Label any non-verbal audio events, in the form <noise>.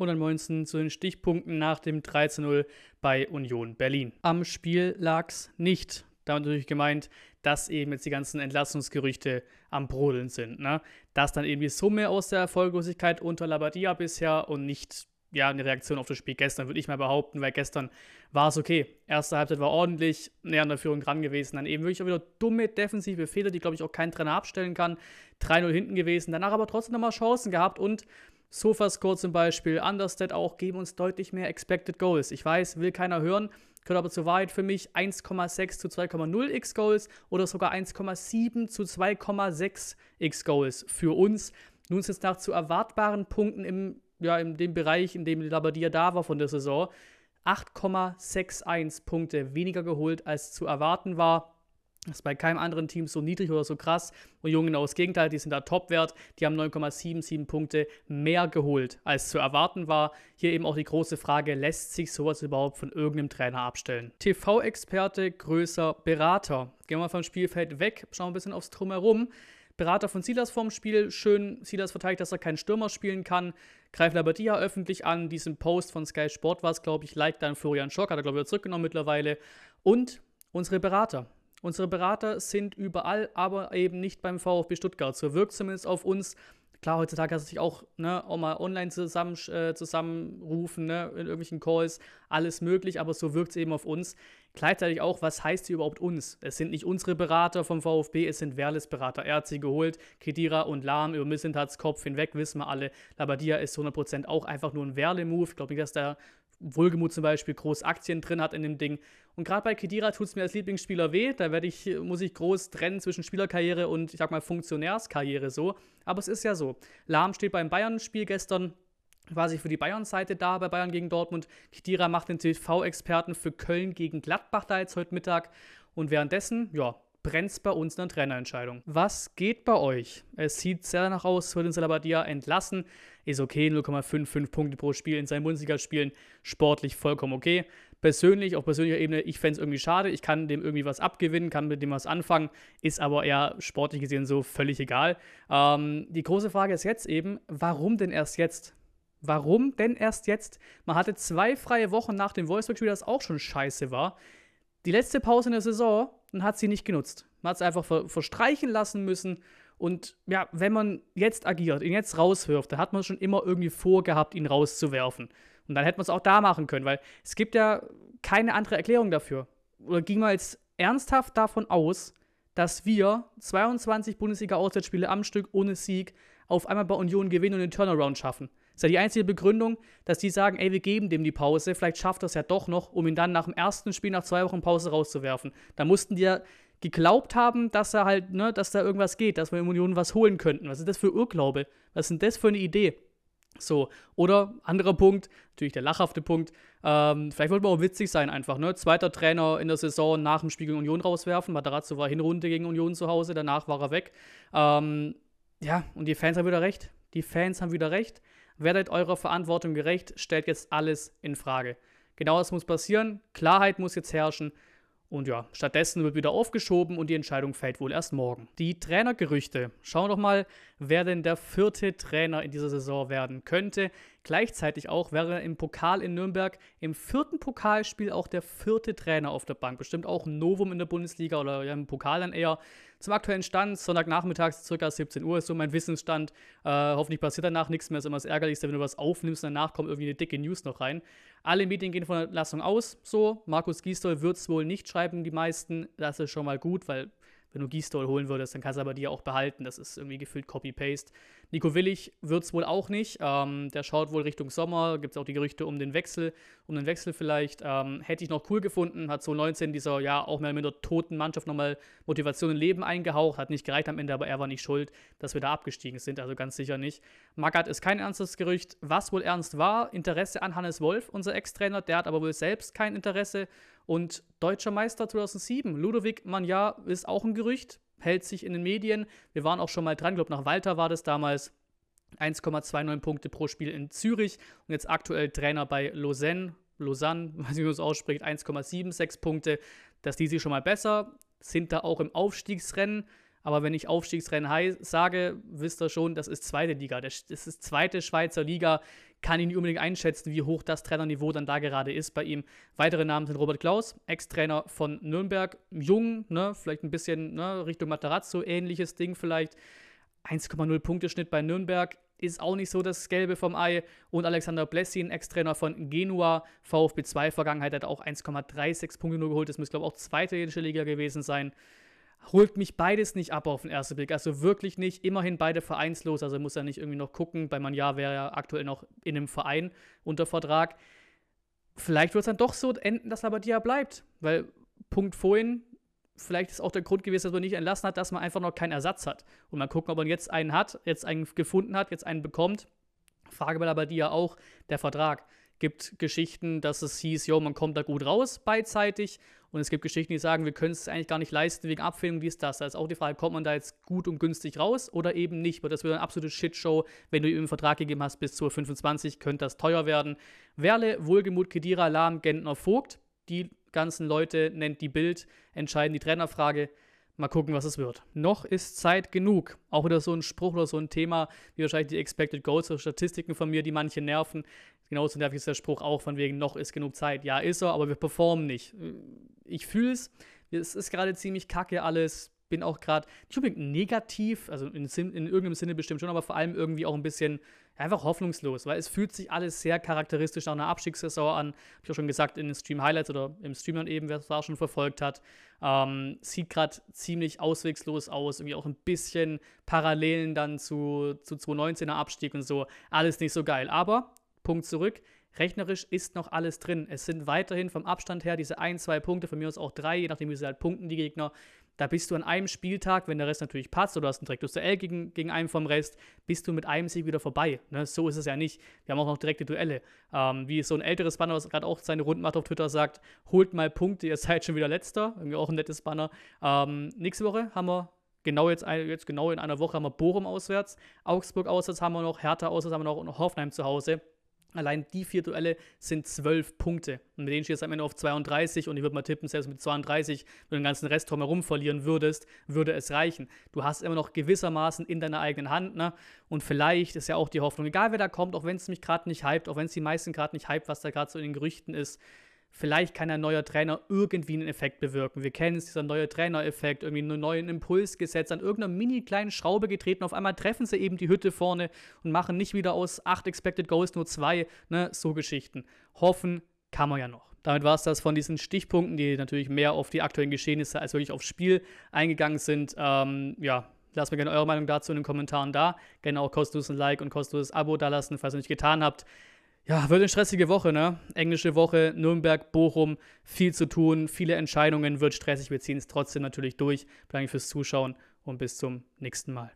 Und ansonsten zu den Stichpunkten nach dem 13-0 bei Union Berlin. Am Spiel lag es nicht. Damit natürlich gemeint, dass eben jetzt die ganzen Entlassungsgerüchte am Brodeln sind. Ne? Dass dann eben die Summe aus der Erfolglosigkeit unter Labadia bisher und nicht ja, eine Reaktion auf das Spiel gestern, würde ich mal behaupten, weil gestern war es okay. Erste Halbzeit war ordentlich, näher an der Führung dran gewesen. Dann eben wirklich auch wieder dumme defensive Fehler, die, glaube ich, auch kein Trainer abstellen kann. 3-0 hinten gewesen, danach aber trotzdem nochmal Chancen gehabt und Sofascore zum Beispiel, Understat auch, geben uns deutlich mehr Expected Goals. Ich weiß, will keiner hören, gehört aber zur Wahrheit für mich 1,6 zu 2,0 x Goals oder sogar 1,7 zu 2,6 x Goals für uns. Nun ist es nach zu erwartbaren Punkten im, ja, in dem Bereich, in dem Labadia da war von der Saison, 8,61 Punkte weniger geholt, als zu erwarten war. Das ist bei keinem anderen Team so niedrig oder so krass. Und Jungen genau das Gegenteil, die sind da Topwert. Die haben 9,77 Punkte mehr geholt, als zu erwarten war. Hier eben auch die große Frage, lässt sich sowas überhaupt von irgendeinem Trainer abstellen? TV-Experte, größer Berater. Gehen wir mal vom Spielfeld weg, schauen ein bisschen aufs Drumherum. Berater von Silas vorm Spiel, schön Silas verteidigt, dass er keinen Stürmer spielen kann. Greift Labadia öffentlich an. Diesen Post von Sky Sport war es, glaube ich, liked dann Florian Schock, hat er, glaube ich, zurückgenommen mittlerweile. Und unsere Berater. Unsere Berater sind überall, aber eben nicht beim VfB Stuttgart. So wirkt zumindest auf uns. Klar, heutzutage kannst du dich auch, ne, auch mal online zusammen, äh, zusammenrufen, ne, in irgendwelchen Calls, alles möglich, aber so wirkt es eben auf uns. Gleichzeitig auch, was heißt hier überhaupt uns? Es sind nicht unsere Berater vom VfB, es sind Werles Berater. Er hat sie geholt, Kedira und Lahm über Missentats Kopf hinweg, wissen wir alle. Labadia ist 100% auch einfach nur ein Werle-Move. Ich glaube nicht, dass der Wohlgemut zum Beispiel groß Aktien drin hat in dem Ding. Und gerade bei Kedira tut es mir als Lieblingsspieler weh. Da werde ich, muss ich groß trennen zwischen Spielerkarriere und ich sag mal Funktionärskarriere so. Aber es ist ja so. Lahm steht beim Bayern-Spiel gestern quasi für die Bayern-Seite da bei Bayern gegen Dortmund. Kedira macht den TV-Experten für Köln gegen Gladbach da jetzt heute Mittag. Und währenddessen, ja, brennt es bei uns eine Trainerentscheidung. Was geht bei euch? Es sieht sehr danach aus, wird den Salabadia entlassen. Ist okay, 0,55 Punkte pro Spiel in seinen Bundesligaspielen. Sportlich vollkommen okay. Persönlich, auf persönlicher Ebene, ich fände es irgendwie schade. Ich kann dem irgendwie was abgewinnen, kann mit dem was anfangen. Ist aber eher sportlich gesehen so völlig egal. Ähm, die große Frage ist jetzt eben, warum denn erst jetzt? Warum denn erst jetzt? Man hatte zwei freie Wochen nach dem Wolfsburg-Spiel, das auch schon scheiße war. Die letzte Pause in der Saison und hat sie nicht genutzt. Man hat es einfach ver verstreichen lassen müssen. Und ja, wenn man jetzt agiert, ihn jetzt rauswirft, dann hat man schon immer irgendwie vorgehabt, ihn rauszuwerfen. Und dann hätte man es auch da machen können, weil es gibt ja keine andere Erklärung dafür. Oder ging man jetzt ernsthaft davon aus, dass wir 22 Bundesliga-Auswärtsspiele am Stück ohne Sieg auf einmal bei Union gewinnen und den Turnaround schaffen? Ist ja die einzige Begründung, dass die sagen, ey, wir geben dem die Pause, vielleicht schafft er es ja doch noch, um ihn dann nach dem ersten Spiel nach zwei Wochen Pause rauszuwerfen. Da mussten die ja geglaubt haben, dass er halt, ne, dass da irgendwas geht, dass wir in Union was holen könnten. Was ist das für Irrglaube? Was ist das für eine Idee? So, oder anderer Punkt, natürlich der lachhafte Punkt, ähm, vielleicht wollte man auch witzig sein einfach, ne? Zweiter Trainer in der Saison nach dem Spiel gegen Union rauswerfen. Matarazzo war Hinrunde gegen Union zu Hause, danach war er weg. Ähm, ja, und die Fans haben wieder recht. Die Fans haben wieder recht. Werdet eurer Verantwortung gerecht, stellt jetzt alles in Frage. Genau das muss passieren. Klarheit muss jetzt herrschen. Und ja, stattdessen wird wieder aufgeschoben und die Entscheidung fällt wohl erst morgen. Die Trainergerüchte. Schauen wir doch mal, wer denn der vierte Trainer in dieser Saison werden könnte. Gleichzeitig auch wäre im Pokal in Nürnberg im vierten Pokalspiel auch der vierte Trainer auf der Bank. Bestimmt auch ein Novum in der Bundesliga oder ja, im Pokal dann eher. Zum aktuellen Stand, Sonntagnachmittags ca. 17 Uhr ist so mein Wissensstand. Äh, hoffentlich passiert danach nichts mehr. Ist immer das Ärgerlichste, wenn du was aufnimmst und danach kommt irgendwie eine dicke News noch rein. Alle Medien gehen von der Entlassung aus. So, Markus Gisdol wird es wohl nicht schreiben, die meisten. Das ist schon mal gut, weil wenn du Gisdol holen würdest, dann kannst du aber die auch behalten. Das ist irgendwie gefühlt Copy-Paste. Nico Willig wird es wohl auch nicht. Ähm, der schaut wohl Richtung Sommer. Gibt es auch die Gerüchte um den Wechsel. Um den Wechsel vielleicht. Ähm, hätte ich noch cool gefunden. Hat so 19 dieser, ja, auch mehr mit der toten Mannschaft nochmal Motivation und Leben eingehaucht. Hat nicht gereicht am Ende, aber er war nicht schuld, dass wir da abgestiegen sind. Also ganz sicher nicht. Magath ist kein ernstes Gerücht. Was wohl ernst war, Interesse an Hannes Wolf, unser Ex-Trainer. Der hat aber wohl selbst kein Interesse. Und deutscher Meister 2007, Ludovic Magna ist auch ein Gerücht, hält sich in den Medien. Wir waren auch schon mal dran, ich glaube nach Walter war das damals. 1,29 Punkte pro Spiel in Zürich und jetzt aktuell Trainer bei Lausanne. Lausanne, <laughs> weiß nicht, wie man es ausspricht, 1,76 Punkte. Dass die sich schon mal besser sind da auch im Aufstiegsrennen. Aber wenn ich Aufstiegsrennen sage, wisst ihr schon, das ist zweite Liga. Das ist zweite Schweizer Liga. kann ich nicht unbedingt einschätzen, wie hoch das Trainerniveau dann da gerade ist bei ihm. Weitere Namen sind Robert Klaus, Ex-Trainer von Nürnberg, jung, ne, vielleicht ein bisschen ne, Richtung Matarazzo, ähnliches Ding vielleicht. 1,0 Punkte Schnitt bei Nürnberg ist auch nicht so das Gelbe vom Ei. Und Alexander Blessin, Ex-Trainer von Genua, VfB 2 Vergangenheit, hat auch 1,36 Punkte nur geholt. Das müsste, glaube ich, auch zweite italienische Liga gewesen sein holt mich beides nicht ab auf den ersten Blick. Also wirklich nicht. Immerhin beide vereinslos. Also muss er nicht irgendwie noch gucken. Bei Manja wäre er aktuell noch in einem Verein unter Vertrag. Vielleicht wird es dann doch so enden, dass Labadia bleibt. Weil, Punkt vorhin, vielleicht ist auch der Grund gewesen, dass man nicht entlassen hat, dass man einfach noch keinen Ersatz hat. Und mal gucken, ob man jetzt einen hat, jetzt einen gefunden hat, jetzt einen bekommt. Frage bei Labadia auch, der Vertrag gibt Geschichten, dass es hieß, jo, man kommt da gut raus beidseitig. Und es gibt Geschichten, die sagen, wir können es eigentlich gar nicht leisten wegen Abfindung, wie ist das? Da ist auch die Frage, kommt man da jetzt gut und günstig raus oder eben nicht? Weil das wird eine absolute Shitshow, wenn du ihm einen Vertrag gegeben hast bis zur 25, könnte das teuer werden. Werle, Wohlgemut, Kedira, Lahm, Gentner, Vogt. Die ganzen Leute nennt die Bild, entscheiden die Trainerfrage. Mal gucken, was es wird. Noch ist Zeit genug. Auch wieder so ein Spruch oder so ein Thema, wie wahrscheinlich die Expected Goals oder Statistiken von mir, die manche nerven. Genauso nervig ist der Spruch auch von wegen, noch ist genug Zeit. Ja, ist er, aber wir performen nicht. Ich fühle es. Es ist gerade ziemlich kacke alles. Bin auch gerade nicht negativ, also in, in, irgendeinem Sinne bestimmt schon, aber vor allem irgendwie auch ein bisschen einfach hoffnungslos, weil es fühlt sich alles sehr charakteristisch nach einer Abstiegssaison an. Habe ich auch schon gesagt in den Stream Highlights oder im Stream dann eben, wer es da schon verfolgt hat. Ähm, sieht gerade ziemlich auswegslos aus. Irgendwie auch ein bisschen Parallelen dann zu, zu 2019er Abstieg und so. Alles nicht so geil. Aber, Punkt zurück. Rechnerisch ist noch alles drin. Es sind weiterhin vom Abstand her diese ein, zwei Punkte, von mir aus auch drei, je nachdem, wie sie halt punkten, die Gegner. Da bist du an einem Spieltag, wenn der Rest natürlich passt, oder du hast ein direktes Duell gegen, gegen einen vom Rest, bist du mit einem Sieg wieder vorbei. Ne? So ist es ja nicht. Wir haben auch noch direkte Duelle. Ähm, wie so ein älteres Banner, was gerade auch seine Runden macht auf Twitter, sagt, holt mal Punkte, ihr seid schon wieder letzter. Irgendwie auch ein nettes Banner. Ähm, nächste Woche haben wir genau jetzt, jetzt genau in einer Woche haben wir Bochum auswärts, Augsburg auswärts haben wir noch, Hertha auswärts haben wir noch und Hoffenheim zu Hause. Allein die vier Duelle sind zwölf Punkte. Und mit denen stehst du am Ende auf 32 und ich würde mal tippen, selbst mit 32, wenn du den ganzen Rest drumherum verlieren würdest, würde es reichen. Du hast immer noch gewissermaßen in deiner eigenen Hand, ne? Und vielleicht ist ja auch die Hoffnung, egal wer da kommt, auch wenn es mich gerade nicht hypt, auch wenn es die meisten gerade nicht hypt, was da gerade so in den Gerüchten ist, vielleicht kann ein neuer Trainer irgendwie einen Effekt bewirken. Wir kennen es, dieser neue Trainereffekt, irgendwie einen neuen Impuls gesetzt, an irgendeiner mini kleinen Schraube getreten. Auf einmal treffen sie eben die Hütte vorne und machen nicht wieder aus acht Expected Goals nur zwei, ne, so Geschichten. Hoffen kann man ja noch. Damit war es das von diesen Stichpunkten, die natürlich mehr auf die aktuellen Geschehnisse als wirklich aufs Spiel eingegangen sind. Ähm, ja, lasst mir gerne eure Meinung dazu in den Kommentaren da. Gerne auch kostenlos ein Like und kostenloses Abo da lassen, falls ihr nicht getan habt. Ja, wird eine stressige Woche, ne? Englische Woche, Nürnberg, Bochum, viel zu tun, viele Entscheidungen, wird stressig. Wir ziehen es trotzdem natürlich durch. Danke fürs Zuschauen und bis zum nächsten Mal.